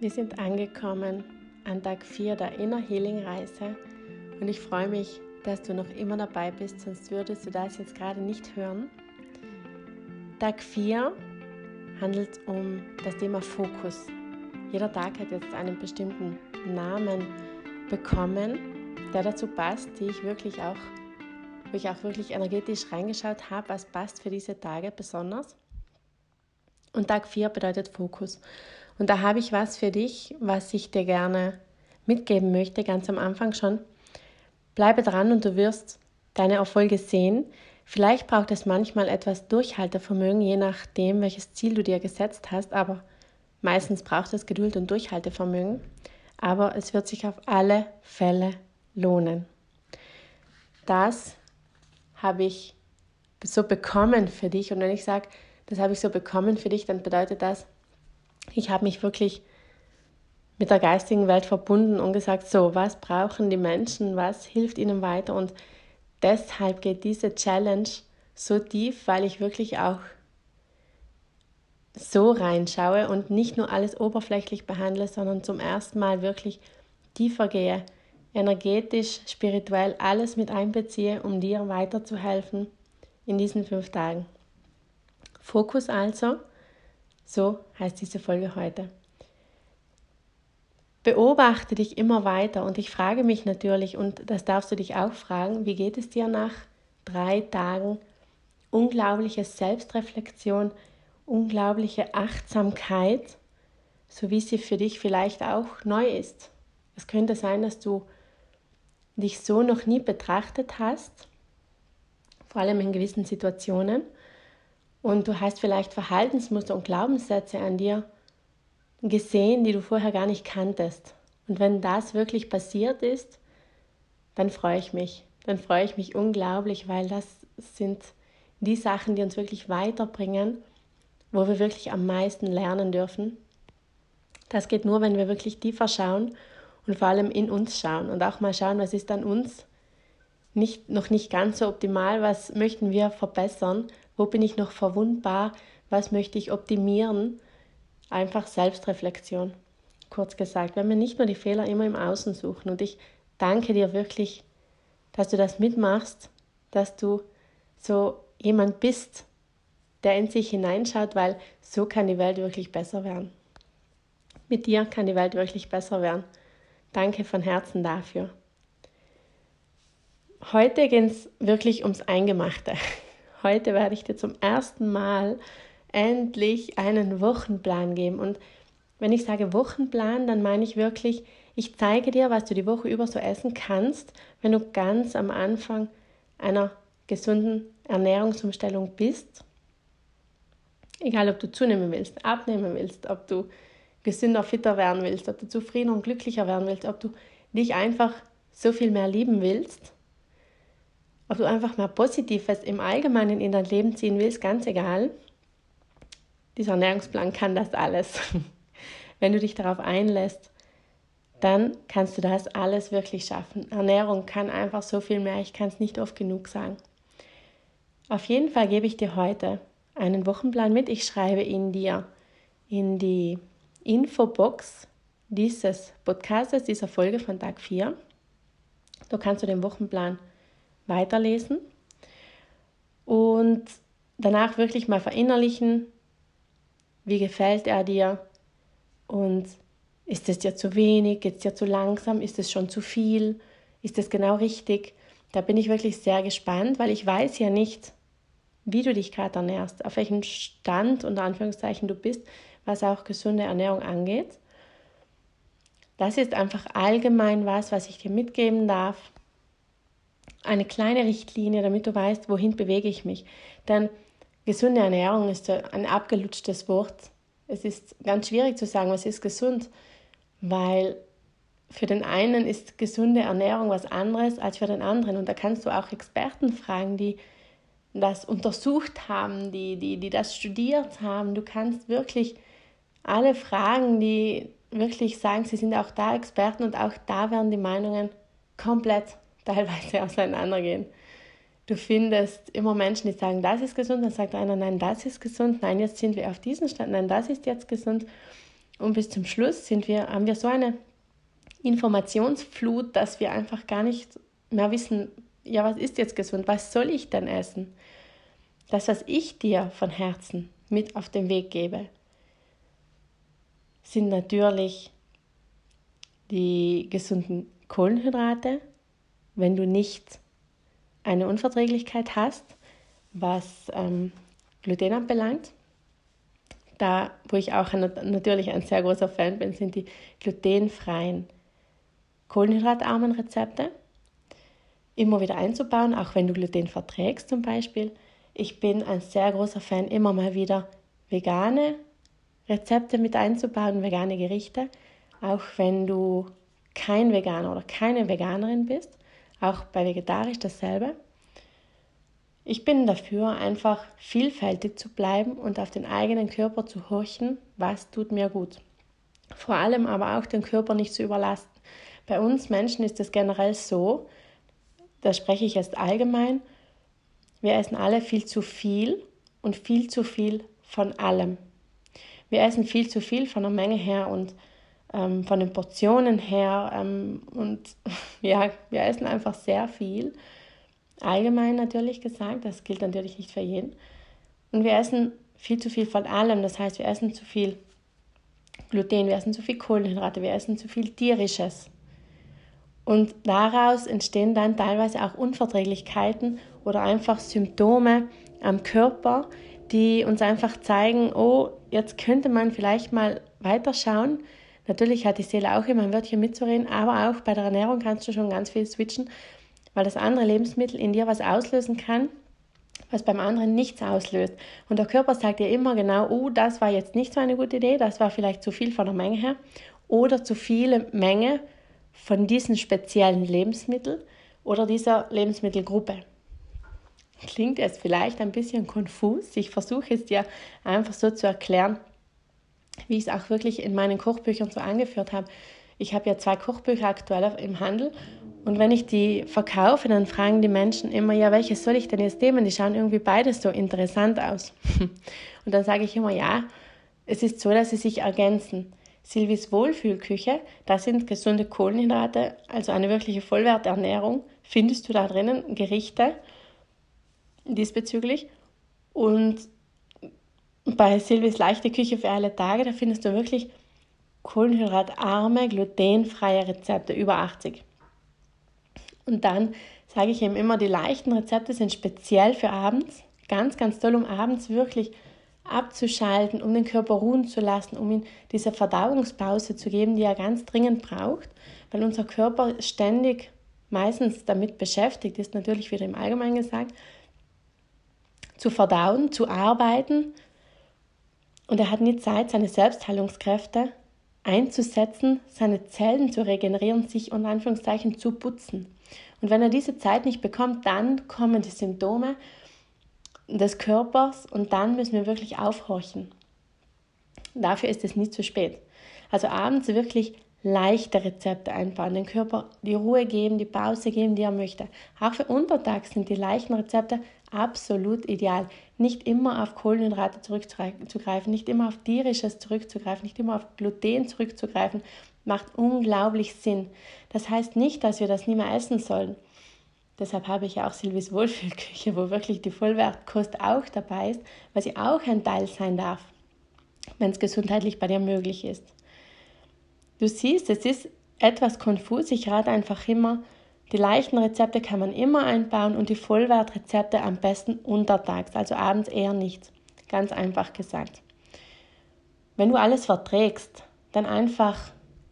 Wir sind angekommen an Tag 4 der Inner Healing Reise und ich freue mich, dass du noch immer dabei bist, sonst würdest du das jetzt gerade nicht hören. Tag 4 handelt um das Thema Fokus. Jeder Tag hat jetzt einen bestimmten Namen bekommen, der dazu passt, die ich wirklich auch, wo ich auch wirklich energetisch reingeschaut habe, was passt für diese Tage besonders. Und Tag 4 bedeutet Fokus. Und da habe ich was für dich, was ich dir gerne mitgeben möchte, ganz am Anfang schon. Bleibe dran und du wirst deine Erfolge sehen. Vielleicht braucht es manchmal etwas Durchhaltevermögen, je nachdem, welches Ziel du dir gesetzt hast, aber meistens braucht es Geduld und Durchhaltevermögen. Aber es wird sich auf alle Fälle lohnen. Das habe ich so bekommen für dich. Und wenn ich sage, das habe ich so bekommen für dich, dann bedeutet das, ich habe mich wirklich mit der geistigen Welt verbunden und gesagt, so, was brauchen die Menschen, was hilft ihnen weiter und deshalb geht diese Challenge so tief, weil ich wirklich auch so reinschaue und nicht nur alles oberflächlich behandle, sondern zum ersten Mal wirklich tiefer gehe, energetisch, spirituell alles mit einbeziehe, um dir weiterzuhelfen in diesen fünf Tagen. Fokus also so heißt diese Folge heute. Beobachte dich immer weiter und ich frage mich natürlich, und das darfst du dich auch fragen, wie geht es dir nach drei Tagen unglaubliche Selbstreflexion, unglaubliche Achtsamkeit, so wie sie für dich vielleicht auch neu ist. Es könnte sein, dass du dich so noch nie betrachtet hast, vor allem in gewissen Situationen und du hast vielleicht Verhaltensmuster und Glaubenssätze an dir gesehen, die du vorher gar nicht kanntest. Und wenn das wirklich passiert ist, dann freue ich mich. Dann freue ich mich unglaublich, weil das sind die Sachen, die uns wirklich weiterbringen, wo wir wirklich am meisten lernen dürfen. Das geht nur, wenn wir wirklich tiefer schauen und vor allem in uns schauen und auch mal schauen, was ist an uns nicht, noch nicht ganz so optimal, was möchten wir verbessern wo bin ich noch verwundbar? Was möchte ich optimieren? Einfach Selbstreflexion. Kurz gesagt, wenn wir nicht nur die Fehler immer im Außen suchen. Und ich danke dir wirklich, dass du das mitmachst, dass du so jemand bist, der in sich hineinschaut, weil so kann die Welt wirklich besser werden. Mit dir kann die Welt wirklich besser werden. Danke von Herzen dafür. Heute geht es wirklich ums Eingemachte. Heute werde ich dir zum ersten Mal endlich einen Wochenplan geben. Und wenn ich sage Wochenplan, dann meine ich wirklich, ich zeige dir, was du die Woche über so essen kannst, wenn du ganz am Anfang einer gesunden Ernährungsumstellung bist. Egal, ob du zunehmen willst, abnehmen willst, ob du gesünder, fitter werden willst, ob du zufriedener und glücklicher werden willst, ob du dich einfach so viel mehr lieben willst ob du einfach mal Positives im Allgemeinen in dein Leben ziehen willst, ganz egal. Dieser Ernährungsplan kann das alles. Wenn du dich darauf einlässt, dann kannst du das alles wirklich schaffen. Ernährung kann einfach so viel mehr, ich kann es nicht oft genug sagen. Auf jeden Fall gebe ich dir heute einen Wochenplan mit. Ich schreibe ihn dir in die Infobox dieses Podcasts, dieser Folge von Tag 4. Da kannst du den Wochenplan weiterlesen und danach wirklich mal verinnerlichen, wie gefällt er dir und ist es dir zu wenig, geht es dir zu langsam, ist es schon zu viel, ist es genau richtig. Da bin ich wirklich sehr gespannt, weil ich weiß ja nicht, wie du dich gerade ernährst, auf welchem Stand unter Anführungszeichen du bist, was auch gesunde Ernährung angeht. Das ist einfach allgemein was, was ich dir mitgeben darf eine kleine Richtlinie, damit du weißt, wohin bewege ich mich. Denn gesunde Ernährung ist ein abgelutschtes Wort. Es ist ganz schwierig zu sagen, was ist gesund, weil für den einen ist gesunde Ernährung was anderes als für den anderen. Und da kannst du auch Experten fragen, die das untersucht haben, die, die, die das studiert haben. Du kannst wirklich alle fragen, die wirklich sagen, sie sind auch da Experten und auch da werden die Meinungen komplett teilweise auseinandergehen. Du findest immer Menschen, die sagen, das ist gesund, dann sagt einer, nein, das ist gesund, nein, jetzt sind wir auf diesem Stand, nein, das ist jetzt gesund. Und bis zum Schluss sind wir, haben wir so eine Informationsflut, dass wir einfach gar nicht mehr wissen, ja, was ist jetzt gesund? Was soll ich denn essen? Das, was ich dir von Herzen mit auf den Weg gebe, sind natürlich die gesunden Kohlenhydrate, wenn du nicht eine Unverträglichkeit hast, was ähm, Gluten anbelangt. Da, wo ich auch natürlich ein sehr großer Fan bin, sind die glutenfreien, kohlenhydratarmen Rezepte. Immer wieder einzubauen, auch wenn du Gluten verträgst zum Beispiel. Ich bin ein sehr großer Fan, immer mal wieder vegane Rezepte mit einzubauen, vegane Gerichte, auch wenn du kein Veganer oder keine Veganerin bist, auch bei vegetarisch dasselbe. Ich bin dafür, einfach vielfältig zu bleiben und auf den eigenen Körper zu horchen, was tut mir gut. Vor allem aber auch den Körper nicht zu überlasten. Bei uns Menschen ist es generell so, da spreche ich jetzt allgemein, wir essen alle viel zu viel und viel zu viel von allem. Wir essen viel zu viel von der Menge her und ähm, von den Portionen her. Ähm, und ja, wir essen einfach sehr viel. Allgemein natürlich gesagt, das gilt natürlich nicht für jeden. Und wir essen viel zu viel von allem. Das heißt, wir essen zu viel Gluten, wir essen zu viel Kohlenhydrate, wir essen zu viel tierisches. Und daraus entstehen dann teilweise auch Unverträglichkeiten oder einfach Symptome am Körper, die uns einfach zeigen, oh, jetzt könnte man vielleicht mal weiterschauen. Natürlich hat die Seele auch immer ein Wörtchen mitzureden, aber auch bei der Ernährung kannst du schon ganz viel switchen, weil das andere Lebensmittel in dir was auslösen kann, was beim anderen nichts auslöst. Und der Körper sagt dir immer genau, oh, das war jetzt nicht so eine gute Idee, das war vielleicht zu viel von der Menge her oder zu viele Menge von diesen speziellen Lebensmitteln oder dieser Lebensmittelgruppe. Klingt es vielleicht ein bisschen konfus. Ich versuche es dir einfach so zu erklären, wie ich es auch wirklich in meinen Kochbüchern so angeführt habe. Ich habe ja zwei Kochbücher aktuell im Handel und wenn ich die verkaufe, dann fragen die Menschen immer, ja, welches soll ich denn jetzt nehmen? Die schauen irgendwie beides so interessant aus. Und dann sage ich immer, ja, es ist so, dass sie sich ergänzen. Silvis Wohlfühlküche, da sind gesunde Kohlenhydrate, also eine wirkliche Vollwerternährung, findest du da drinnen Gerichte, diesbezüglich. Und bei Silvis leichte Küche für alle Tage, da findest du wirklich kohlenhydratarme, glutenfreie Rezepte, über 80. Und dann sage ich ihm immer, die leichten Rezepte sind speziell für abends. Ganz, ganz toll, um abends wirklich abzuschalten, um den Körper ruhen zu lassen, um ihm diese Verdauungspause zu geben, die er ganz dringend braucht, weil unser Körper ständig meistens damit beschäftigt ist, natürlich wieder im Allgemeinen gesagt, zu verdauen, zu arbeiten. Und er hat nie Zeit, seine Selbstheilungskräfte einzusetzen, seine Zellen zu regenerieren, sich unter Anführungszeichen zu putzen. Und wenn er diese Zeit nicht bekommt, dann kommen die Symptome des Körpers und dann müssen wir wirklich aufhorchen. Dafür ist es nie zu spät. Also abends wirklich leichte Rezepte einbauen, den Körper die Ruhe geben, die Pause geben, die er möchte. Auch für untertags sind die leichten Rezepte absolut ideal. Nicht immer auf Kohlenhydrate zurückzugreifen, nicht immer auf tierisches zurückzugreifen, nicht immer auf Gluten zurückzugreifen, macht unglaublich Sinn. Das heißt nicht, dass wir das nie mehr essen sollen. Deshalb habe ich ja auch Silvis Wohlfühlküche, wo wirklich die Vollwertkost auch dabei ist, weil sie auch ein Teil sein darf, wenn es gesundheitlich bei dir möglich ist. Du siehst, es ist etwas konfus. Ich rate einfach immer, die leichten Rezepte kann man immer einbauen und die Vollwertrezepte am besten untertags, also abends eher nicht. Ganz einfach gesagt. Wenn du alles verträgst, dann einfach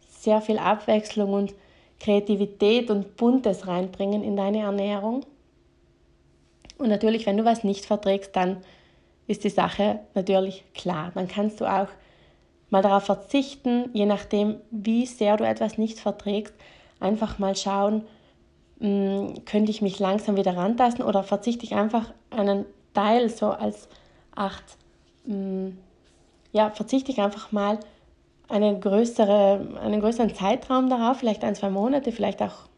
sehr viel Abwechslung und Kreativität und Buntes reinbringen in deine Ernährung. Und natürlich, wenn du was nicht verträgst, dann ist die Sache natürlich klar. Dann kannst du auch mal darauf verzichten, je nachdem, wie sehr du etwas nicht verträgst, einfach mal schauen, mh, hm, könnte ich mich langsam wieder rantasten oder verzichte ich einfach einen Teil so als acht, mh, hm, ja, verzichte ich einfach mal eine größere, einen größeren Zeitraum darauf, vielleicht ein, zwei Monate, vielleicht auch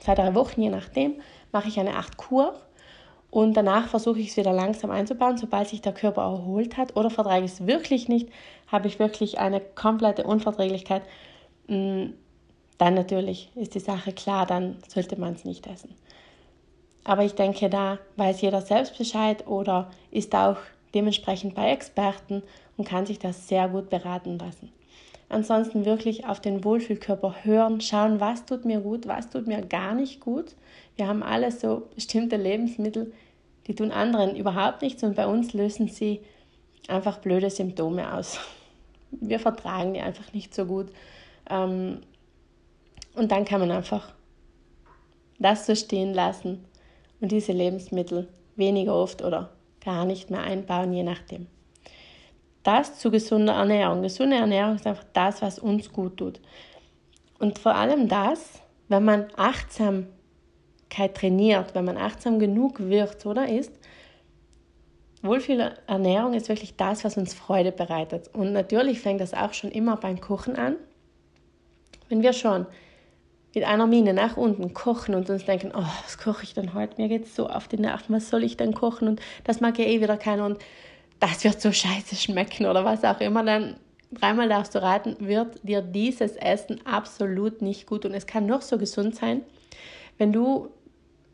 zwei, drei Wochen, je nachdem, mache ich eine acht Kur und danach versuche ich es wieder langsam einzubauen, sobald sich der Körper erholt hat oder vertrage ich es wirklich nicht, habe ich wirklich eine komplette Unverträglichkeit, mm, dann natürlich ist die Sache klar, dann sollte man es nicht essen. Aber ich denke, da weiß jeder selbst Bescheid oder ist auch dementsprechend bei Experten und kann sich das sehr gut beraten lassen. Ansonsten wirklich auf den Wohlfühlkörper hören, schauen, was tut mir gut, was tut mir gar nicht gut. Wir haben alle so bestimmte Lebensmittel, die tun anderen überhaupt nichts und bei uns lösen sie einfach blöde Symptome aus. Wir vertragen die einfach nicht so gut. Ähm, und dann kann man einfach das so stehen lassen und diese Lebensmittel weniger oft oder gar nicht mehr einbauen, je nachdem. Das zu gesunder Ernährung. Gesunde Ernährung ist einfach das, was uns gut tut. Und vor allem das, wenn man Achtsamkeit trainiert, wenn man achtsam genug wird oder ist, Wohlfühlernährung ist wirklich das, was uns Freude bereitet. Und natürlich fängt das auch schon immer beim Kochen an. Wenn wir schon mit einer Miene nach unten kochen und uns denken, oh, was koche ich denn heute? Mir geht es so auf die Nerven, was soll ich denn kochen? Und das mag ja eh wieder keiner und das wird so scheiße schmecken oder was auch immer, dann dreimal darfst du raten, wird dir dieses Essen absolut nicht gut und es kann noch so gesund sein, wenn du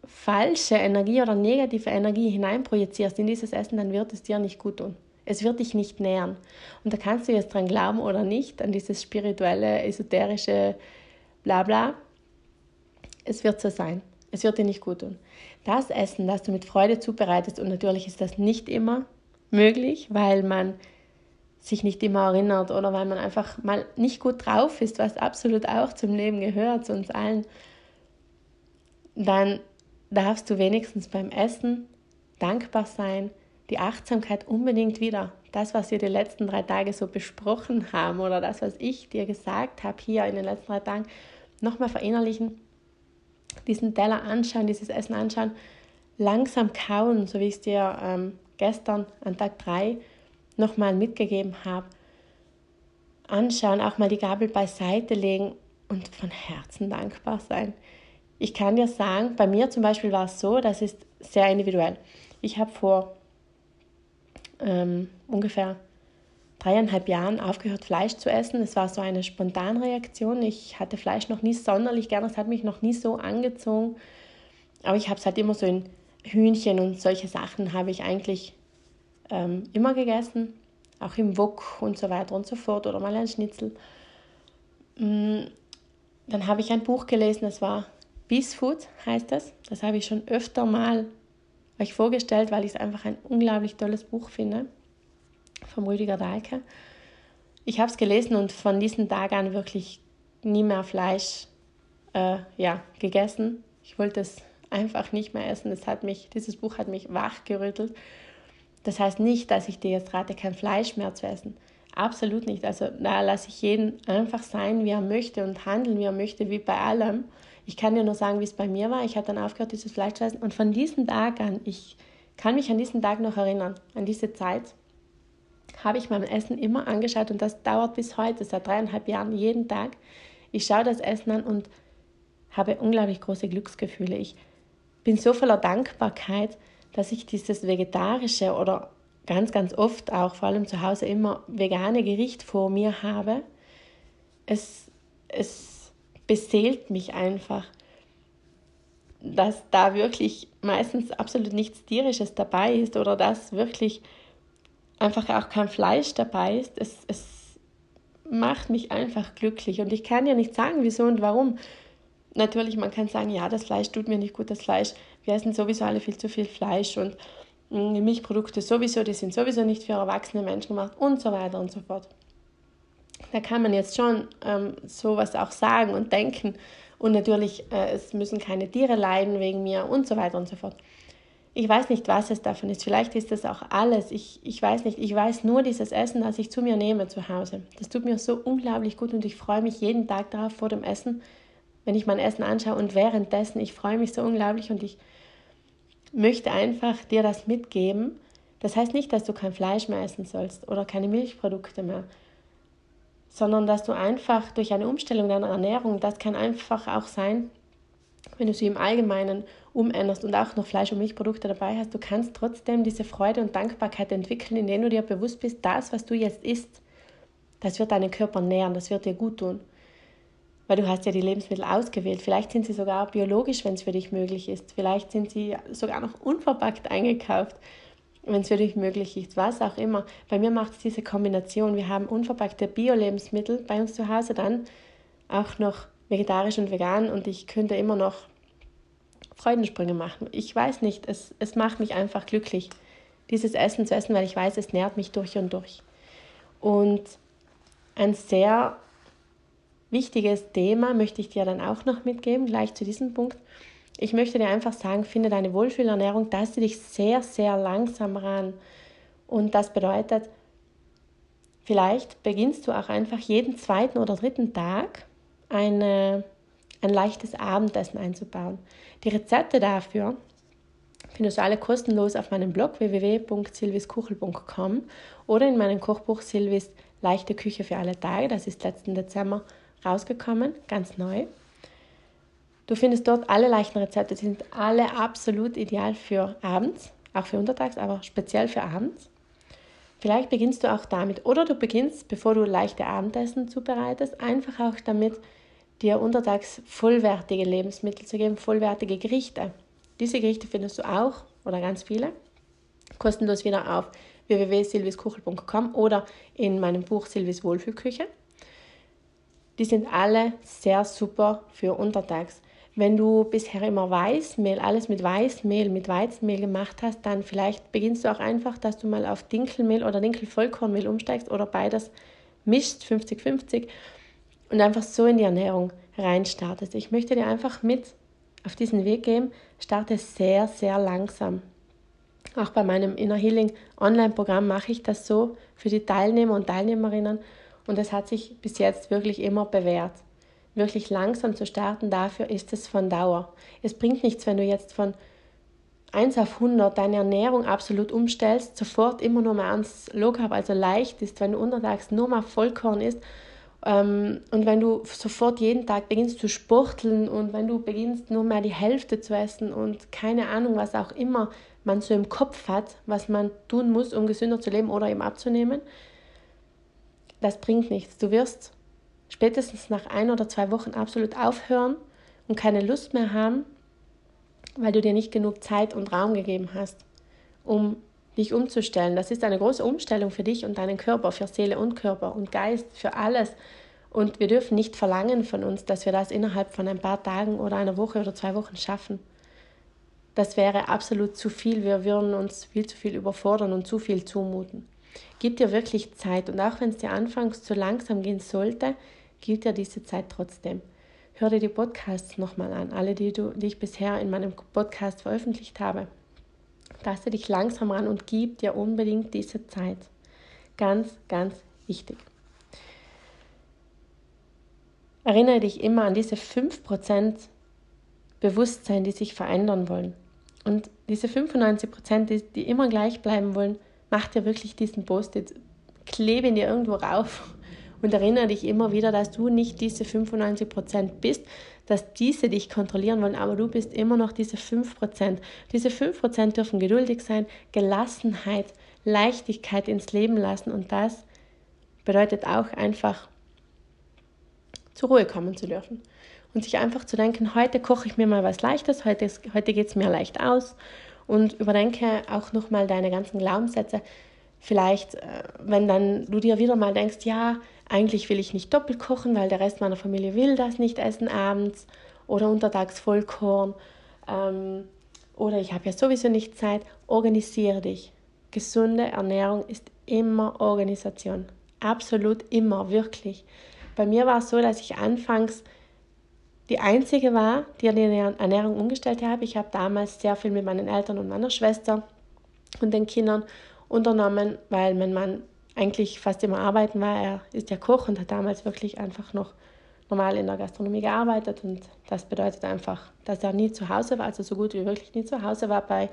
falsche Energie oder negative Energie hineinprojizierst in dieses Essen, dann wird es dir nicht gut tun. Es wird dich nicht nähern. Und da kannst du jetzt dran glauben oder nicht, an dieses spirituelle, esoterische Blabla. Es wird so sein. Es wird dir nicht gut tun. Das Essen, das du mit Freude zubereitest, und natürlich ist das nicht immer möglich, weil man sich nicht immer erinnert oder weil man einfach mal nicht gut drauf ist, was absolut auch zum Leben gehört, zu uns allen, dann darfst du wenigstens beim Essen dankbar sein, die Achtsamkeit unbedingt wieder, das, was wir die letzten drei Tage so besprochen haben oder das, was ich dir gesagt habe hier in den letzten drei Tagen, nochmal verinnerlichen, diesen Teller anschauen, dieses Essen anschauen, langsam kauen, so wie ich es dir ähm, gestern an Tag 3 nochmal mitgegeben habe. Anschauen, auch mal die Gabel beiseite legen und von Herzen dankbar sein. Ich kann dir sagen, bei mir zum Beispiel war es so, das ist sehr individuell. Ich habe vor ähm, ungefähr dreieinhalb Jahren aufgehört, Fleisch zu essen. Es war so eine Spontanreaktion. Ich hatte Fleisch noch nie sonderlich gerne, es hat mich noch nie so angezogen. Aber ich habe es halt immer so in Hühnchen und solche Sachen habe ich eigentlich ähm, immer gegessen, auch im Wok und so weiter und so fort oder mal ein Schnitzel. Mm, dann habe ich ein Buch gelesen, das war Beast Food, heißt das. Das habe ich schon öfter mal euch vorgestellt, weil ich es einfach ein unglaublich tolles Buch finde, vom Rüdiger Dahlke. Ich habe es gelesen und von diesem Tag an wirklich nie mehr Fleisch äh, ja, gegessen. Ich wollte es einfach nicht mehr essen. Das hat mich, dieses Buch hat mich wachgerüttelt. Das heißt nicht, dass ich dir jetzt rate, kein Fleisch mehr zu essen. Absolut nicht. Also da lasse ich jeden einfach sein, wie er möchte und handeln, wie er möchte, wie bei allem. Ich kann dir nur sagen, wie es bei mir war. Ich habe dann aufgehört, dieses Fleisch zu essen. Und von diesem Tag an, ich kann mich an diesen Tag noch erinnern, an diese Zeit, habe ich mein Essen immer angeschaut und das dauert bis heute, seit dreieinhalb Jahren, jeden Tag. Ich schaue das Essen an und habe unglaublich große Glücksgefühle. Ich bin so voller Dankbarkeit, dass ich dieses vegetarische oder ganz, ganz oft auch, vor allem zu Hause, immer vegane Gericht vor mir habe. Es, es beseelt mich einfach, dass da wirklich meistens absolut nichts Tierisches dabei ist oder dass wirklich einfach auch kein Fleisch dabei ist. Es, es macht mich einfach glücklich und ich kann ja nicht sagen, wieso und warum natürlich, man kann sagen, ja, das Fleisch tut mir nicht gut, das Fleisch, wir essen sowieso alle viel zu viel Fleisch und mm, Milchprodukte sowieso, die sind sowieso nicht für erwachsene Menschen gemacht und so weiter und so fort. Da kann man jetzt schon ähm, sowas auch sagen und denken und natürlich, äh, es müssen keine Tiere leiden wegen mir und so weiter und so fort. Ich weiß nicht, was es davon ist. Vielleicht ist das auch alles. Ich, ich weiß nicht. Ich weiß nur dieses Essen, das ich zu mir nehme zu Hause. Das tut mir so unglaublich gut und ich freue mich jeden Tag darauf vor dem Essen, wenn ich mein Essen anschaue und währenddessen, ich freue mich so unglaublich und ich möchte einfach dir das mitgeben. Das heißt nicht, dass du kein Fleisch mehr essen sollst oder keine Milchprodukte mehr, sondern dass du einfach durch eine Umstellung deiner Ernährung, das kann einfach auch sein, wenn du sie im Allgemeinen umänderst und auch noch Fleisch- und Milchprodukte dabei hast, du kannst trotzdem diese Freude und Dankbarkeit entwickeln, indem du dir bewusst bist, das, was du jetzt isst, das wird deinen Körper nähren, das wird dir gut tun. Weil du hast ja die Lebensmittel ausgewählt. Vielleicht sind sie sogar biologisch, wenn es für dich möglich ist. Vielleicht sind sie sogar noch unverpackt eingekauft, wenn es für dich möglich ist. Was auch immer. Bei mir macht es diese Kombination. Wir haben unverpackte Bio-Lebensmittel bei uns zu Hause, dann auch noch vegetarisch und vegan und ich könnte immer noch Freudensprünge machen. Ich weiß nicht, es, es macht mich einfach glücklich, dieses Essen zu essen, weil ich weiß, es nährt mich durch und durch. Und ein sehr wichtiges Thema möchte ich dir dann auch noch mitgeben, gleich zu diesem Punkt. Ich möchte dir einfach sagen, finde deine Wohlfühlernährung, taste dich sehr, sehr langsam ran. Und das bedeutet, vielleicht beginnst du auch einfach jeden zweiten oder dritten Tag eine, ein leichtes Abendessen einzubauen. Die Rezepte dafür findest du alle kostenlos auf meinem Blog www.silviskuchel.com oder in meinem Kochbuch Silvis Leichte Küche für alle Tage. Das ist letzten Dezember rausgekommen, ganz neu. Du findest dort alle leichten Rezepte, die sind alle absolut ideal für abends, auch für untertags, aber speziell für abends. Vielleicht beginnst du auch damit oder du beginnst, bevor du leichte Abendessen zubereitest, einfach auch damit, dir untertags vollwertige Lebensmittel zu geben, vollwertige Gerichte. Diese Gerichte findest du auch oder ganz viele kostenlos wieder auf www.silviskuchel.com oder in meinem Buch Silvis Wohlfühlküche. Die sind alle sehr super für untertags. Wenn du bisher immer Weißmehl, alles mit Weißmehl, mit Weizenmehl gemacht hast, dann vielleicht beginnst du auch einfach, dass du mal auf Dinkelmehl oder Dinkelvollkornmehl umsteigst oder beides mischst, 50-50 und einfach so in die Ernährung reinstartest. Ich möchte dir einfach mit auf diesen Weg geben, starte sehr, sehr langsam. Auch bei meinem Inner Healing Online-Programm mache ich das so für die Teilnehmer und Teilnehmerinnen und es hat sich bis jetzt wirklich immer bewährt. Wirklich langsam zu starten, dafür ist es von Dauer. Es bringt nichts, wenn du jetzt von 1 auf 100 deine Ernährung absolut umstellst, sofort immer nur mal ans Low Carb, also leicht ist, wenn du untertags nur mal Vollkorn isst und wenn du sofort jeden Tag beginnst zu sporteln und wenn du beginnst nur mehr die Hälfte zu essen und keine Ahnung, was auch immer man so im Kopf hat, was man tun muss, um gesünder zu leben oder eben abzunehmen, das bringt nichts. Du wirst spätestens nach ein oder zwei Wochen absolut aufhören und keine Lust mehr haben, weil du dir nicht genug Zeit und Raum gegeben hast, um dich umzustellen. Das ist eine große Umstellung für dich und deinen Körper, für Seele und Körper und Geist, für alles. Und wir dürfen nicht verlangen von uns, dass wir das innerhalb von ein paar Tagen oder einer Woche oder zwei Wochen schaffen. Das wäre absolut zu viel. Wir würden uns viel zu viel überfordern und zu viel zumuten. Gib dir wirklich Zeit und auch wenn es dir anfangs zu langsam gehen sollte, gilt dir diese Zeit trotzdem. Hör dir die Podcasts nochmal an, alle, die, du, die ich bisher in meinem Podcast veröffentlicht habe taste dich langsam ran und gib dir unbedingt diese Zeit. Ganz, ganz wichtig. Erinnere dich immer an diese 5% Bewusstsein, die sich verändern wollen. Und diese 95%, die, die immer gleich bleiben wollen, mach dir wirklich diesen Post-it, klebe ihn dir irgendwo rauf und erinnere dich immer wieder, dass du nicht diese 95% bist, dass diese dich kontrollieren wollen, aber du bist immer noch diese 5%. Diese 5% dürfen geduldig sein, Gelassenheit, Leichtigkeit ins Leben lassen und das bedeutet auch einfach zur Ruhe kommen zu dürfen und sich einfach zu denken, heute koche ich mir mal was Leichtes, heute, heute geht es mir leicht aus und überdenke auch nochmal deine ganzen Glaubenssätze. Vielleicht, äh, wenn dann du dir wieder mal denkst, ja, eigentlich will ich nicht doppelt kochen, weil der Rest meiner Familie will das nicht essen abends oder untertags Vollkorn ähm, oder ich habe ja sowieso nicht Zeit. Organisiere dich. Gesunde Ernährung ist immer Organisation. Absolut immer, wirklich. Bei mir war es so, dass ich anfangs die Einzige war, die die Ernährung umgestellt habe. Ich habe damals sehr viel mit meinen Eltern und meiner Schwester und den Kindern unternommen, weil mein Mann eigentlich fast immer arbeiten war. Er ist ja Koch und hat damals wirklich einfach noch normal in der Gastronomie gearbeitet und das bedeutet einfach, dass er nie zu Hause war, also so gut wie wirklich nie zu Hause war bei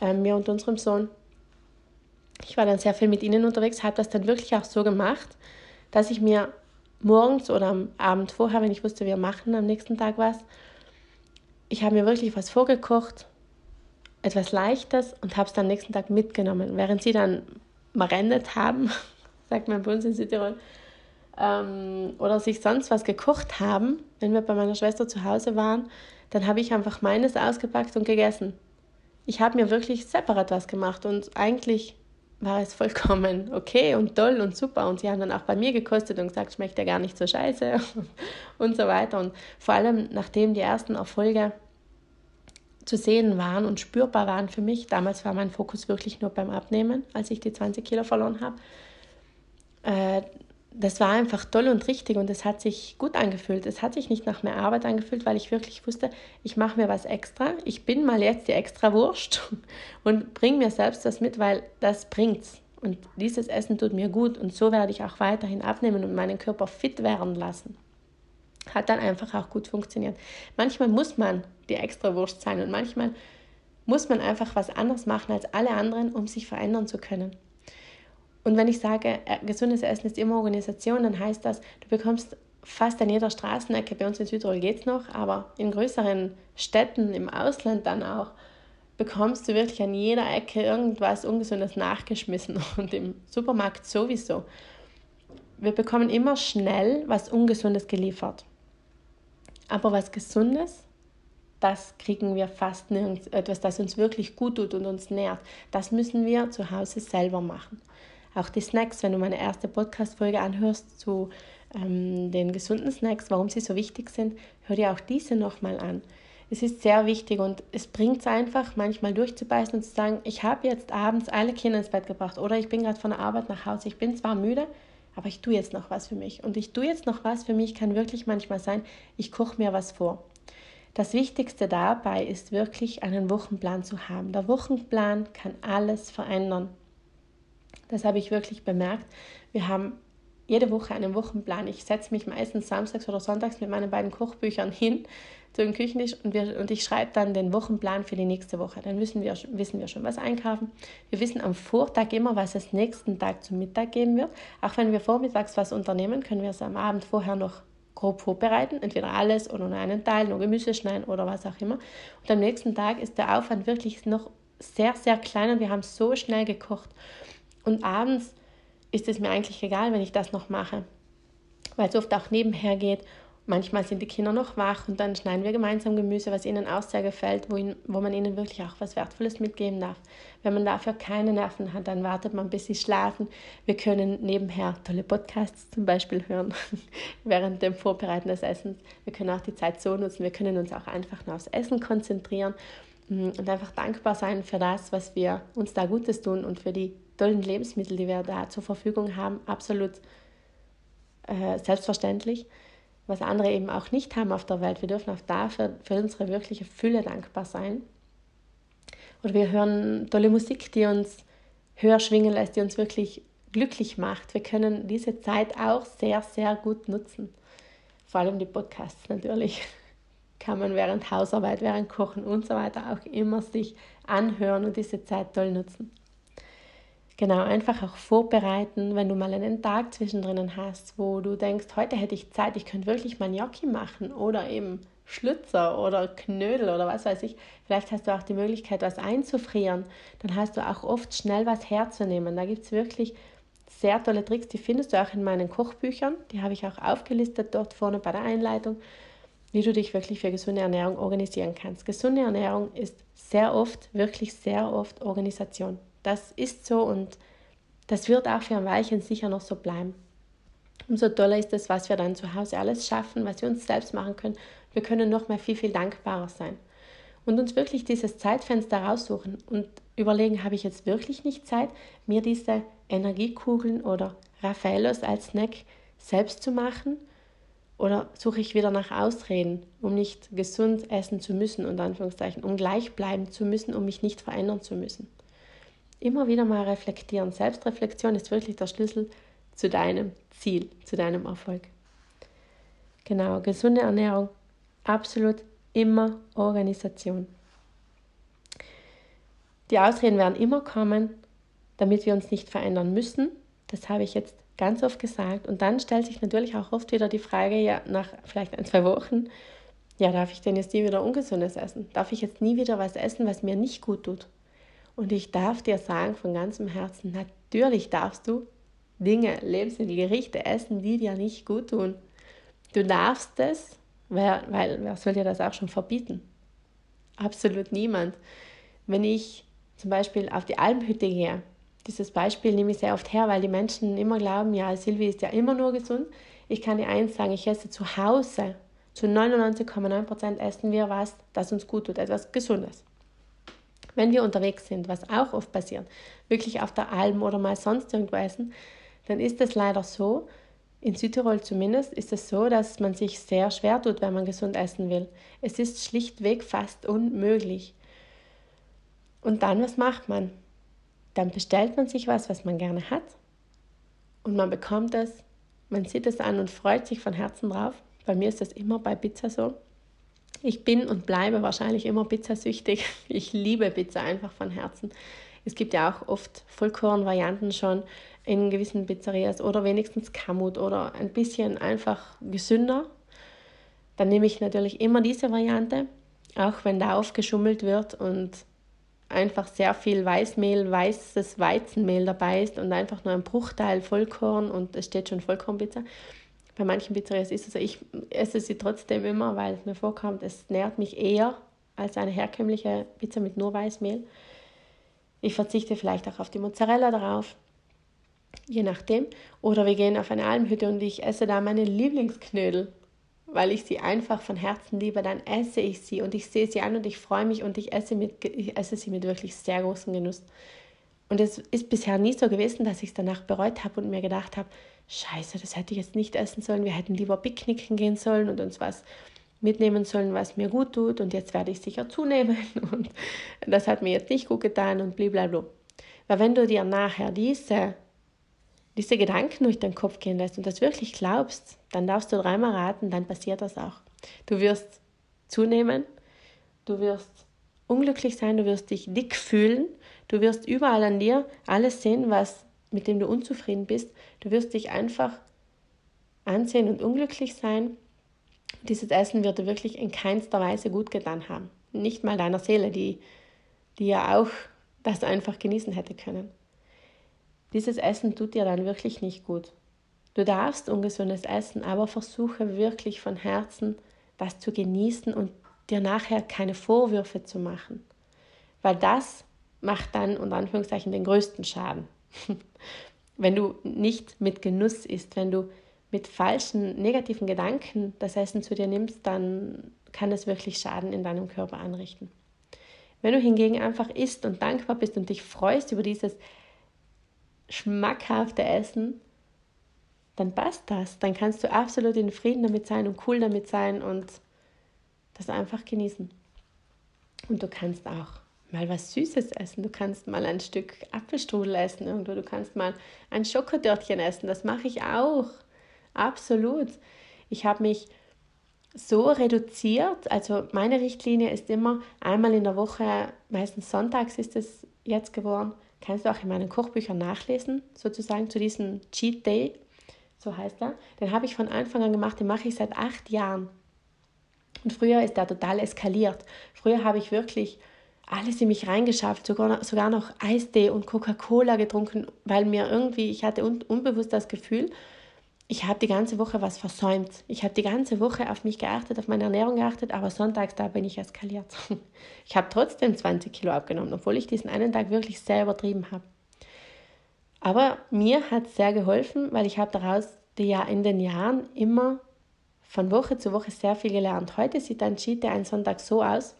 äh, mir und unserem Sohn. Ich war dann sehr viel mit ihnen unterwegs, habe das dann wirklich auch so gemacht, dass ich mir morgens oder am Abend vorher, wenn ich wusste, wir machen am nächsten Tag was, ich habe mir wirklich was vorgekocht, etwas Leichtes und habe es dann nächsten Tag mitgenommen. Während sie dann marendet haben, sagt man bei in Südtirol, ähm, oder sich sonst was gekocht haben, wenn wir bei meiner Schwester zu Hause waren, dann habe ich einfach meines ausgepackt und gegessen. Ich habe mir wirklich separat was gemacht und eigentlich war es vollkommen okay und toll und super. Und sie haben dann auch bei mir gekostet und gesagt, schmeckt ja gar nicht so scheiße und so weiter. Und vor allem, nachdem die ersten Erfolge zu sehen waren und spürbar waren für mich, damals war mein Fokus wirklich nur beim Abnehmen, als ich die 20 Kilo verloren habe, äh, das war einfach toll und richtig und es hat sich gut angefühlt. Es hat sich nicht nach mehr Arbeit angefühlt, weil ich wirklich wusste, ich mache mir was extra. Ich bin mal jetzt die extra Wurst und bringe mir selbst das mit, weil das bringt's. Und dieses Essen tut mir gut und so werde ich auch weiterhin abnehmen und meinen Körper fit werden lassen. Hat dann einfach auch gut funktioniert. Manchmal muss man die extra Wurst sein und manchmal muss man einfach was anderes machen als alle anderen, um sich verändern zu können. Und wenn ich sage, äh, gesundes Essen ist immer Organisation, dann heißt das, du bekommst fast an jeder Straßenecke, bei uns in Südtirol geht es noch, aber in größeren Städten, im Ausland dann auch, bekommst du wirklich an jeder Ecke irgendwas Ungesundes nachgeschmissen und im Supermarkt sowieso. Wir bekommen immer schnell was Ungesundes geliefert. Aber was Gesundes, das kriegen wir fast nirgends, etwas, das uns wirklich gut tut und uns nährt. Das müssen wir zu Hause selber machen. Auch die Snacks, wenn du meine erste Podcast-Folge anhörst zu ähm, den gesunden Snacks, warum sie so wichtig sind, hör dir auch diese nochmal an. Es ist sehr wichtig und es bringt es einfach, manchmal durchzubeißen und zu sagen, ich habe jetzt abends alle Kinder ins Bett gebracht oder ich bin gerade von der Arbeit nach Hause. Ich bin zwar müde, aber ich tue jetzt noch was für mich. Und ich tue jetzt noch was für mich kann wirklich manchmal sein, ich koche mir was vor. Das Wichtigste dabei ist wirklich einen Wochenplan zu haben. Der Wochenplan kann alles verändern. Das habe ich wirklich bemerkt. Wir haben jede Woche einen Wochenplan. Ich setze mich meistens samstags oder sonntags mit meinen beiden Kochbüchern hin zu dem Küchentisch und, wir, und ich schreibe dann den Wochenplan für die nächste Woche. Dann wissen wir, wissen wir schon, was einkaufen. Wir wissen am Vortag immer, was es nächsten Tag zum Mittag geben wird. Auch wenn wir vormittags was unternehmen, können wir es am Abend vorher noch grob vorbereiten, entweder alles oder nur einen Teil, nur Gemüse schneiden oder was auch immer. Und am nächsten Tag ist der Aufwand wirklich noch sehr, sehr klein und wir haben so schnell gekocht. Und abends ist es mir eigentlich egal, wenn ich das noch mache, weil es oft auch nebenher geht. Manchmal sind die Kinder noch wach und dann schneiden wir gemeinsam Gemüse, was ihnen auch sehr gefällt, wo, ihn, wo man ihnen wirklich auch was Wertvolles mitgeben darf. Wenn man dafür keine Nerven hat, dann wartet man, bis sie schlafen. Wir können nebenher tolle Podcasts zum Beispiel hören, während dem Vorbereiten des Essens. Wir können auch die Zeit so nutzen. Wir können uns auch einfach nur aufs Essen konzentrieren mm, und einfach dankbar sein für das, was wir uns da Gutes tun und für die tollen Lebensmittel, die wir da zur Verfügung haben, absolut äh, selbstverständlich. Was andere eben auch nicht haben auf der Welt. Wir dürfen auch dafür für unsere wirkliche Fülle dankbar sein. Oder wir hören tolle Musik, die uns höher schwingen lässt, die uns wirklich glücklich macht. Wir können diese Zeit auch sehr, sehr gut nutzen. Vor allem die Podcasts natürlich. Kann man während Hausarbeit, während Kochen und so weiter auch immer sich anhören und diese Zeit toll nutzen. Genau, einfach auch vorbereiten, wenn du mal einen Tag zwischendrin hast, wo du denkst, heute hätte ich Zeit, ich könnte wirklich mal Gnocchi machen oder eben Schlützer oder Knödel oder was weiß ich. Vielleicht hast du auch die Möglichkeit, was einzufrieren. Dann hast du auch oft schnell was herzunehmen. Da gibt es wirklich sehr tolle Tricks, die findest du auch in meinen Kochbüchern. Die habe ich auch aufgelistet dort vorne bei der Einleitung, wie du dich wirklich für gesunde Ernährung organisieren kannst. Gesunde Ernährung ist sehr oft, wirklich sehr oft Organisation. Das ist so und das wird auch für ein Weilchen sicher noch so bleiben. Umso toller ist es, was wir dann zu Hause alles schaffen, was wir uns selbst machen können. Wir können noch mal viel, viel dankbarer sein. Und uns wirklich dieses Zeitfenster raussuchen und überlegen, habe ich jetzt wirklich nicht Zeit, mir diese Energiekugeln oder Raffaellos als Snack selbst zu machen? Oder suche ich wieder nach Ausreden, um nicht gesund essen zu müssen, und Anführungszeichen, um gleich bleiben zu müssen, um mich nicht verändern zu müssen? Immer wieder mal reflektieren. Selbstreflexion ist wirklich der Schlüssel zu deinem Ziel, zu deinem Erfolg. Genau, gesunde Ernährung, absolut immer Organisation. Die Ausreden werden immer kommen, damit wir uns nicht verändern müssen. Das habe ich jetzt ganz oft gesagt. Und dann stellt sich natürlich auch oft wieder die Frage, ja, nach vielleicht ein, zwei Wochen, ja, darf ich denn jetzt nie wieder Ungesundes essen? Darf ich jetzt nie wieder was essen, was mir nicht gut tut? Und ich darf dir sagen von ganzem Herzen, natürlich darfst du Dinge, Lebensmittel, Gerichte essen, die dir nicht gut tun. Du darfst es, weil, weil wer soll dir das auch schon verbieten? Absolut niemand. Wenn ich zum Beispiel auf die Almhütte gehe, dieses Beispiel nehme ich sehr oft her, weil die Menschen immer glauben, ja, Silvi ist ja immer nur gesund. Ich kann dir eins sagen, ich esse zu Hause zu 99,9% essen wir was, das uns gut tut, etwas Gesundes. Wenn wir unterwegs sind, was auch oft passiert, wirklich auf der Alm oder mal sonst irgendwo essen, dann ist es leider so, in Südtirol zumindest ist es so, dass man sich sehr schwer tut, wenn man gesund essen will. Es ist schlichtweg fast unmöglich. Und dann, was macht man? Dann bestellt man sich was, was man gerne hat und man bekommt es, man sieht es an und freut sich von Herzen drauf bei mir ist das immer bei Pizza so. Ich bin und bleibe wahrscheinlich immer pizzasüchtig. Ich liebe Pizza einfach von Herzen. Es gibt ja auch oft Vollkornvarianten schon in gewissen Pizzerias oder wenigstens Kamut oder ein bisschen einfach gesünder. Dann nehme ich natürlich immer diese Variante, auch wenn da aufgeschummelt wird und einfach sehr viel Weißmehl, weißes Weizenmehl dabei ist und einfach nur ein Bruchteil Vollkorn und es steht schon Vollkornpizza. Bei manchen Pizzerias ist es so, ich esse sie trotzdem immer, weil es mir vorkommt, es nährt mich eher als eine herkömmliche Pizza mit nur Weißmehl. Ich verzichte vielleicht auch auf die Mozzarella drauf, je nachdem. Oder wir gehen auf eine Almhütte und ich esse da meine Lieblingsknödel, weil ich sie einfach von Herzen liebe. Dann esse ich sie und ich sehe sie an und ich freue mich und ich esse, mit, ich esse sie mit wirklich sehr großem Genuss. Und es ist bisher nie so gewesen, dass ich es danach bereut habe und mir gedacht habe, scheiße, das hätte ich jetzt nicht essen sollen, wir hätten lieber picknicken gehen sollen und uns was mitnehmen sollen, was mir gut tut und jetzt werde ich sicher zunehmen und das hat mir jetzt nicht gut getan und blablabla. Weil wenn du dir nachher diese, diese Gedanken durch den Kopf gehen lässt und das wirklich glaubst, dann darfst du dreimal raten, dann passiert das auch. Du wirst zunehmen, du wirst unglücklich sein, du wirst dich dick fühlen, du wirst überall an dir alles sehen, was mit dem du unzufrieden bist. Du wirst dich einfach ansehen und unglücklich sein. Dieses Essen wird dir wirklich in keinster Weise gut getan haben. Nicht mal deiner Seele, die, die ja auch das einfach genießen hätte können. Dieses Essen tut dir dann wirklich nicht gut. Du darfst ungesundes essen, aber versuche wirklich von Herzen das zu genießen und dir nachher keine Vorwürfe zu machen. Weil das macht dann unter Anführungszeichen den größten Schaden. wenn du nicht mit Genuss isst, wenn du mit falschen negativen Gedanken das Essen zu dir nimmst, dann kann es wirklich Schaden in deinem Körper anrichten. Wenn du hingegen einfach isst und dankbar bist und dich freust über dieses schmackhafte Essen, dann passt das. Dann kannst du absolut in Frieden damit sein und cool damit sein und das einfach genießen. Und du kannst auch mal was Süßes essen. Du kannst mal ein Stück Apfelstrudel essen irgendwo. Du kannst mal ein Schokodörtchen essen. Das mache ich auch. Absolut. Ich habe mich so reduziert. Also meine Richtlinie ist immer einmal in der Woche, meistens sonntags ist es jetzt geworden. Kannst du auch in meinen Kochbüchern nachlesen, sozusagen zu diesem Cheat Day, so heißt er. Den habe ich von Anfang an gemacht, den mache ich seit acht Jahren. Und früher ist der total eskaliert. Früher habe ich wirklich alles in mich reingeschafft, sogar, sogar noch Eistee und Coca-Cola getrunken, weil mir irgendwie, ich hatte un, unbewusst das Gefühl, ich habe die ganze Woche was versäumt. Ich habe die ganze Woche auf mich geachtet, auf meine Ernährung geachtet, aber sonntags, da bin ich eskaliert. Ich habe trotzdem 20 Kilo abgenommen, obwohl ich diesen einen Tag wirklich sehr übertrieben habe. Aber mir hat es sehr geholfen, weil ich habe daraus die, in den Jahren immer von Woche zu Woche sehr viel gelernt. Heute sieht ein Cheat ein Sonntag so aus,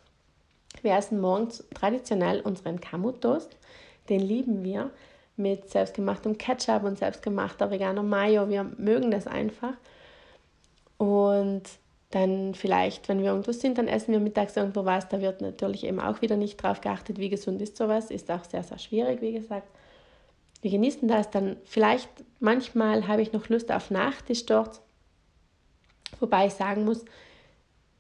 wir essen morgens traditionell unseren Kamut-Toast. Den lieben wir mit selbstgemachtem Ketchup und selbstgemachter veganer Mayo. Wir mögen das einfach. Und dann vielleicht, wenn wir irgendwo sind, dann essen wir mittags irgendwo was. Da wird natürlich eben auch wieder nicht drauf geachtet, wie gesund ist sowas. Ist auch sehr, sehr schwierig, wie gesagt. Wir genießen das dann. Vielleicht manchmal habe ich noch Lust auf Nachtisch dort. Wobei ich sagen muss,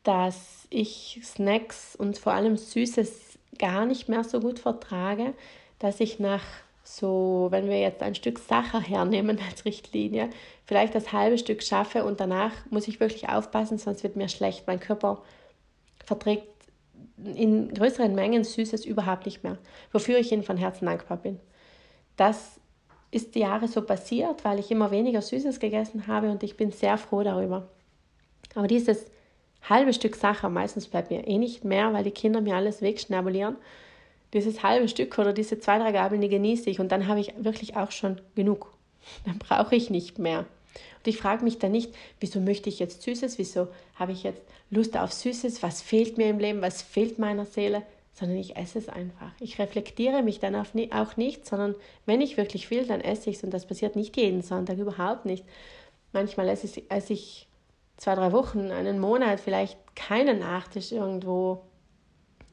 dass ich Snacks und vor allem Süßes gar nicht mehr so gut vertrage, dass ich nach so, wenn wir jetzt ein Stück Sacher hernehmen als Richtlinie, vielleicht das halbe Stück schaffe und danach muss ich wirklich aufpassen, sonst wird mir schlecht. Mein Körper verträgt in größeren Mengen Süßes überhaupt nicht mehr, wofür ich Ihnen von Herzen dankbar bin. Das ist die Jahre so passiert, weil ich immer weniger Süßes gegessen habe und ich bin sehr froh darüber. Aber dieses halbe Stück Sacher, meistens bleibt mir eh nicht mehr, weil die Kinder mir alles wegschnabulieren. Dieses halbe Stück oder diese zwei, drei Gabeln, die genieße ich und dann habe ich wirklich auch schon genug. Dann brauche ich nicht mehr. Und ich frage mich dann nicht, wieso möchte ich jetzt Süßes, wieso habe ich jetzt Lust auf Süßes, was fehlt mir im Leben, was fehlt meiner Seele, sondern ich esse es einfach. Ich reflektiere mich dann auch nicht, sondern wenn ich wirklich will, dann esse ich es und das passiert nicht jeden Sonntag, überhaupt nicht. Manchmal esse ich, esse ich zwei, drei Wochen, einen Monat vielleicht keinen Nachtisch irgendwo,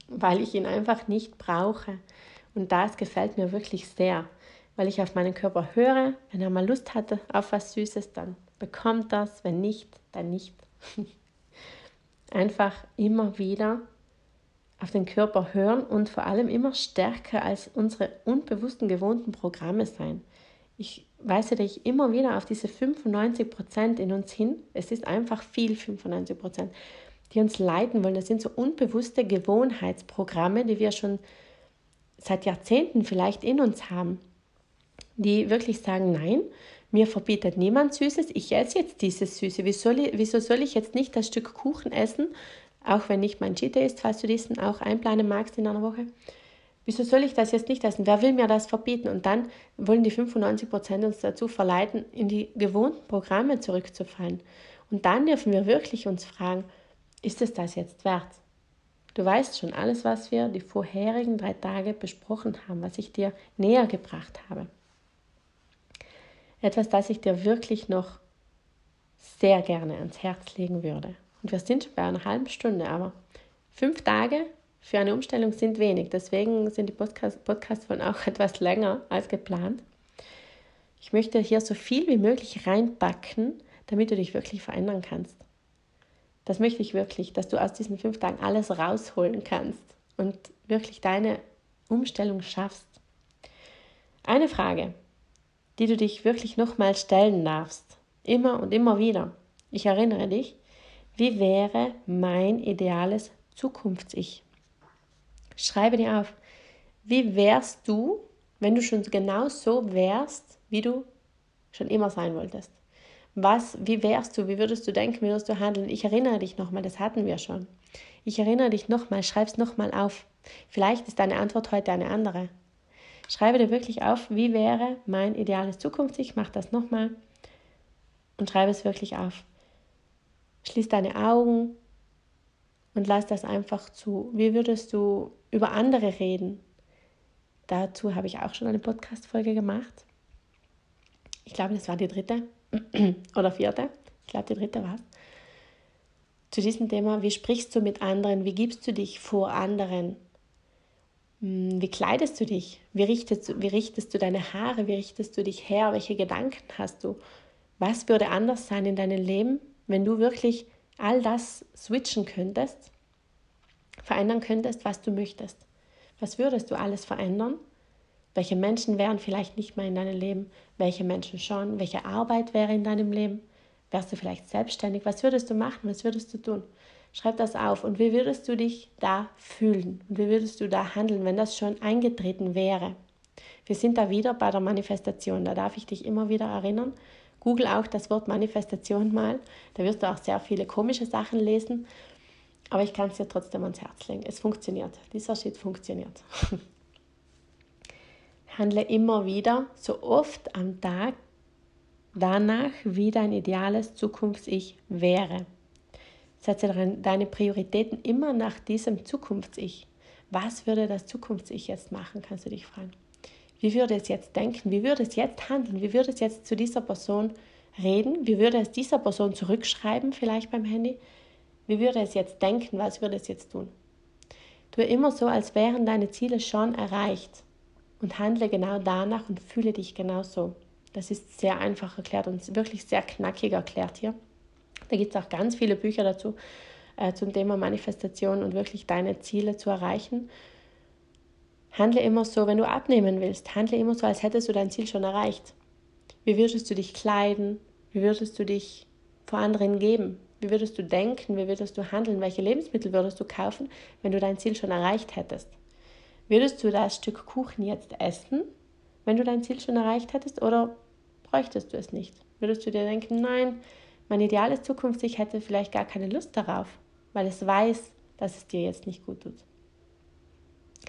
weil ich ihn einfach nicht brauche. Und das gefällt mir wirklich sehr, weil ich auf meinen Körper höre. Wenn er mal Lust hatte auf was Süßes, dann bekommt das. Wenn nicht, dann nicht. Einfach immer wieder auf den Körper hören und vor allem immer stärker als unsere unbewussten gewohnten Programme sein. Ich weise dich immer wieder auf diese 95 Prozent in uns hin. Es ist einfach viel, 95 Prozent, die uns leiten wollen. Das sind so unbewusste Gewohnheitsprogramme, die wir schon seit Jahrzehnten vielleicht in uns haben, die wirklich sagen, nein, mir verbietet niemand Süßes, ich esse jetzt dieses Süße. Wieso soll ich, wieso soll ich jetzt nicht das Stück Kuchen essen, auch wenn nicht mein Cheat ist, falls du diesen auch einplanen magst in einer Woche? Wieso soll ich das jetzt nicht essen? Wer will mir das verbieten? Und dann wollen die 95 Prozent uns dazu verleiten, in die gewohnten Programme zurückzufallen. Und dann dürfen wir wirklich uns fragen, ist es das jetzt wert? Du weißt schon alles, was wir die vorherigen drei Tage besprochen haben, was ich dir näher gebracht habe. Etwas, das ich dir wirklich noch sehr gerne ans Herz legen würde. Und wir sind schon bei einer halben Stunde, aber fünf Tage für eine Umstellung sind wenig. Deswegen sind die Podcast Podcasts von auch etwas länger als geplant. Ich möchte hier so viel wie möglich reinpacken, damit du dich wirklich verändern kannst. Das möchte ich wirklich, dass du aus diesen fünf Tagen alles rausholen kannst und wirklich deine Umstellung schaffst. Eine Frage, die du dich wirklich nochmal stellen darfst, immer und immer wieder. Ich erinnere dich, wie wäre mein ideales Zukunfts-Ich? Schreibe dir auf, wie wärst du, wenn du schon genau so wärst, wie du schon immer sein wolltest? Was, wie wärst du, wie würdest du denken, wie würdest du handeln? Ich erinnere dich nochmal, das hatten wir schon. Ich erinnere dich nochmal, schreib es nochmal auf. Vielleicht ist deine Antwort heute eine andere. Schreibe dir wirklich auf, wie wäre mein ideales Zukunft. Ich mache das nochmal und schreibe es wirklich auf. Schließ deine Augen und lass das einfach zu. Wie würdest du über andere reden. Dazu habe ich auch schon eine Podcast-Folge gemacht. Ich glaube, das war die dritte oder vierte. Ich glaube, die dritte war es. Zu diesem Thema, wie sprichst du mit anderen? Wie gibst du dich vor anderen? Hm, wie kleidest du dich? Wie richtest, wie richtest du deine Haare? Wie richtest du dich her? Welche Gedanken hast du? Was würde anders sein in deinem Leben, wenn du wirklich all das switchen könntest verändern könntest, was du möchtest. Was würdest du alles verändern? Welche Menschen wären vielleicht nicht mehr in deinem Leben? Welche Menschen schon? Welche Arbeit wäre in deinem Leben? Wärst du vielleicht selbstständig? Was würdest du machen? Was würdest du tun? Schreib das auf. Und wie würdest du dich da fühlen? Und wie würdest du da handeln, wenn das schon eingetreten wäre? Wir sind da wieder bei der Manifestation. Da darf ich dich immer wieder erinnern. Google auch das Wort Manifestation mal. Da wirst du auch sehr viele komische Sachen lesen. Aber ich kann es dir trotzdem ans Herz legen. Es funktioniert. Dieser Shit funktioniert. Handle immer wieder, so oft am Tag, danach, wie dein ideales Zukunfts-Ich wäre. Setze deine Prioritäten immer nach diesem Zukunfts-Ich. Was würde das Zukunfts-Ich jetzt machen, kannst du dich fragen. Wie würde es jetzt denken? Wie würde es jetzt handeln? Wie würde es jetzt zu dieser Person reden? Wie würde es dieser Person zurückschreiben, vielleicht beim Handy? Wie würde es jetzt denken? Was würde es jetzt tun? Tue immer so, als wären deine Ziele schon erreicht und handle genau danach und fühle dich genau so. Das ist sehr einfach erklärt und wirklich sehr knackig erklärt hier. Da gibt es auch ganz viele Bücher dazu äh, zum Thema Manifestation und wirklich deine Ziele zu erreichen. Handle immer so, wenn du abnehmen willst, handle immer so, als hättest du dein Ziel schon erreicht. Wie würdest du dich kleiden? Wie würdest du dich vor anderen geben? Wie würdest du denken? Wie würdest du handeln? Welche Lebensmittel würdest du kaufen, wenn du dein Ziel schon erreicht hättest? Würdest du das Stück Kuchen jetzt essen, wenn du dein Ziel schon erreicht hättest, oder bräuchtest du es nicht? Würdest du dir denken, nein, mein Ideal ist Zukunft, ich hätte vielleicht gar keine Lust darauf, weil es weiß, dass es dir jetzt nicht gut tut.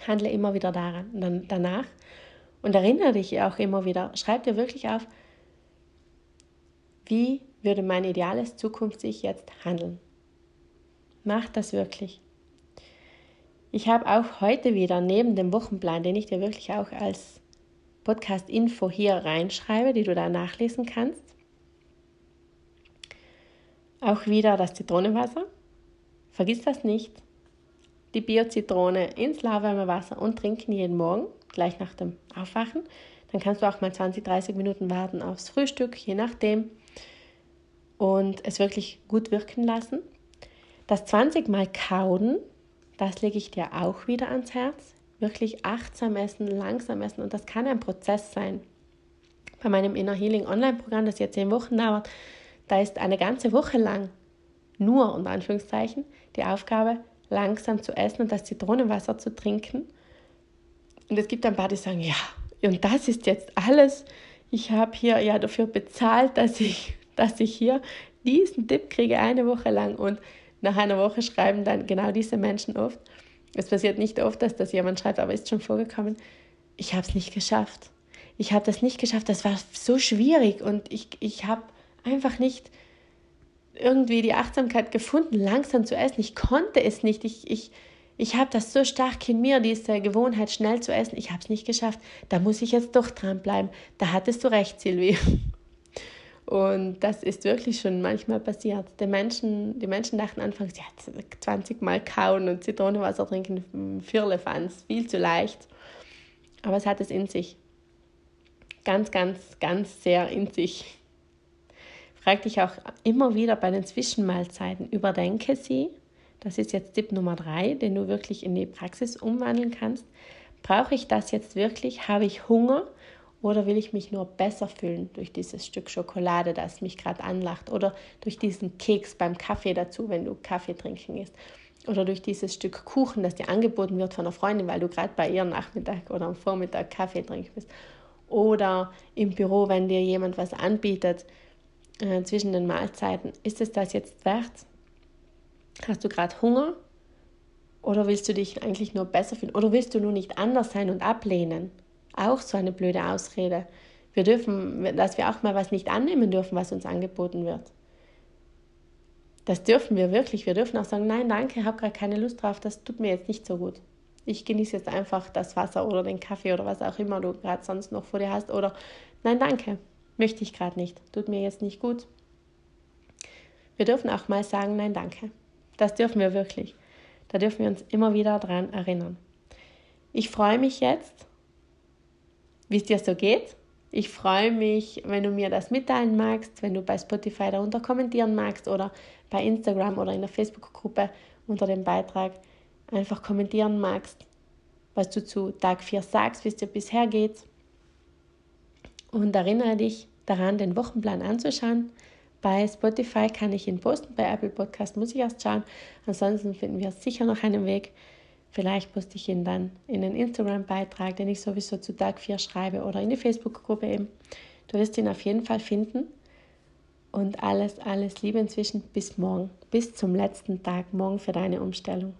Handle immer wieder daran dann danach und erinnere dich auch immer wieder, schreib dir wirklich auf, wie würde mein ideales Zukunft sich jetzt handeln. Mach das wirklich. Ich habe auch heute wieder neben dem Wochenplan, den ich dir wirklich auch als Podcast-Info hier reinschreibe, die du da nachlesen kannst, auch wieder das Zitronenwasser. Vergiss das nicht. Die Bio-Zitrone ins lauwarme Wasser und trinken jeden Morgen, gleich nach dem Aufwachen. Dann kannst du auch mal 20, 30 Minuten warten aufs Frühstück, je nachdem. Und es wirklich gut wirken lassen. Das 20 Mal kauen, das lege ich dir auch wieder ans Herz. Wirklich achtsam essen, langsam essen und das kann ein Prozess sein. Bei meinem Inner Healing Online-Programm, das jetzt zehn Wochen dauert, da ist eine ganze Woche lang nur, unter Anführungszeichen, die Aufgabe, langsam zu essen und das Zitronenwasser zu trinken. Und es gibt ein paar, die sagen, ja, und das ist jetzt alles. Ich habe hier ja dafür bezahlt, dass ich, dass ich hier diesen Tipp kriege eine Woche lang. Und nach einer Woche schreiben dann genau diese Menschen oft. Es passiert nicht oft, dass das jemand schreibt, aber ist schon vorgekommen. Ich habe es nicht geschafft. Ich habe das nicht geschafft. Das war so schwierig und ich, ich habe einfach nicht irgendwie die Achtsamkeit gefunden, langsam zu essen. Ich konnte es nicht. Ich, ich, ich habe das so stark in mir, diese Gewohnheit, schnell zu essen. Ich habe es nicht geschafft. Da muss ich jetzt doch dranbleiben. Da hattest du recht, Silvi. Und das ist wirklich schon manchmal passiert. Die Menschen, die Menschen dachten anfangs, ja, 20 Mal kauen und Zitronenwasser trinken, Firlefanz, viel zu leicht. Aber es hat es in sich. Ganz, ganz, ganz sehr in sich. Frag dich auch immer wieder bei den Zwischenmahlzeiten, überdenke sie. Das ist jetzt Tipp Nummer drei, den du wirklich in die Praxis umwandeln kannst. Brauche ich das jetzt wirklich? Habe ich Hunger? Oder will ich mich nur besser fühlen durch dieses Stück Schokolade, das mich gerade anlacht? Oder durch diesen Keks beim Kaffee dazu, wenn du Kaffee trinken gehst? Oder durch dieses Stück Kuchen, das dir angeboten wird von einer Freundin, weil du gerade bei ihr Nachmittag oder am Vormittag Kaffee trinken bist? Oder im Büro, wenn dir jemand was anbietet, äh, zwischen den Mahlzeiten, ist es das jetzt wert? Hast du gerade Hunger? Oder willst du dich eigentlich nur besser fühlen? Oder willst du nur nicht anders sein und ablehnen? Auch so eine blöde Ausrede. Wir dürfen, dass wir auch mal was nicht annehmen dürfen, was uns angeboten wird. Das dürfen wir wirklich. Wir dürfen auch sagen, nein, danke, ich habe gerade keine Lust drauf, das tut mir jetzt nicht so gut. Ich genieße jetzt einfach das Wasser oder den Kaffee oder was auch immer du gerade sonst noch vor dir hast. Oder nein, danke, Möchte ich gerade nicht. Tut mir jetzt nicht gut. Wir dürfen auch mal sagen, nein, danke. Das dürfen wir wirklich. Da dürfen wir uns immer wieder dran erinnern. Ich freue mich jetzt, wie es dir so geht. Ich freue mich, wenn du mir das mitteilen magst, wenn du bei Spotify darunter kommentieren magst oder bei Instagram oder in der Facebook-Gruppe unter dem Beitrag einfach kommentieren magst, was du zu Tag 4 sagst, wie es dir bisher geht. Und erinnere dich daran, den Wochenplan anzuschauen. Bei Spotify kann ich ihn posten, bei Apple Podcast muss ich erst schauen. Ansonsten finden wir sicher noch einen Weg. Vielleicht poste ich ihn dann in den Instagram-Beitrag, den ich sowieso zu Tag 4 schreibe oder in die Facebook-Gruppe eben. Du wirst ihn auf jeden Fall finden. Und alles, alles Liebe inzwischen bis morgen, bis zum letzten Tag morgen für deine Umstellung.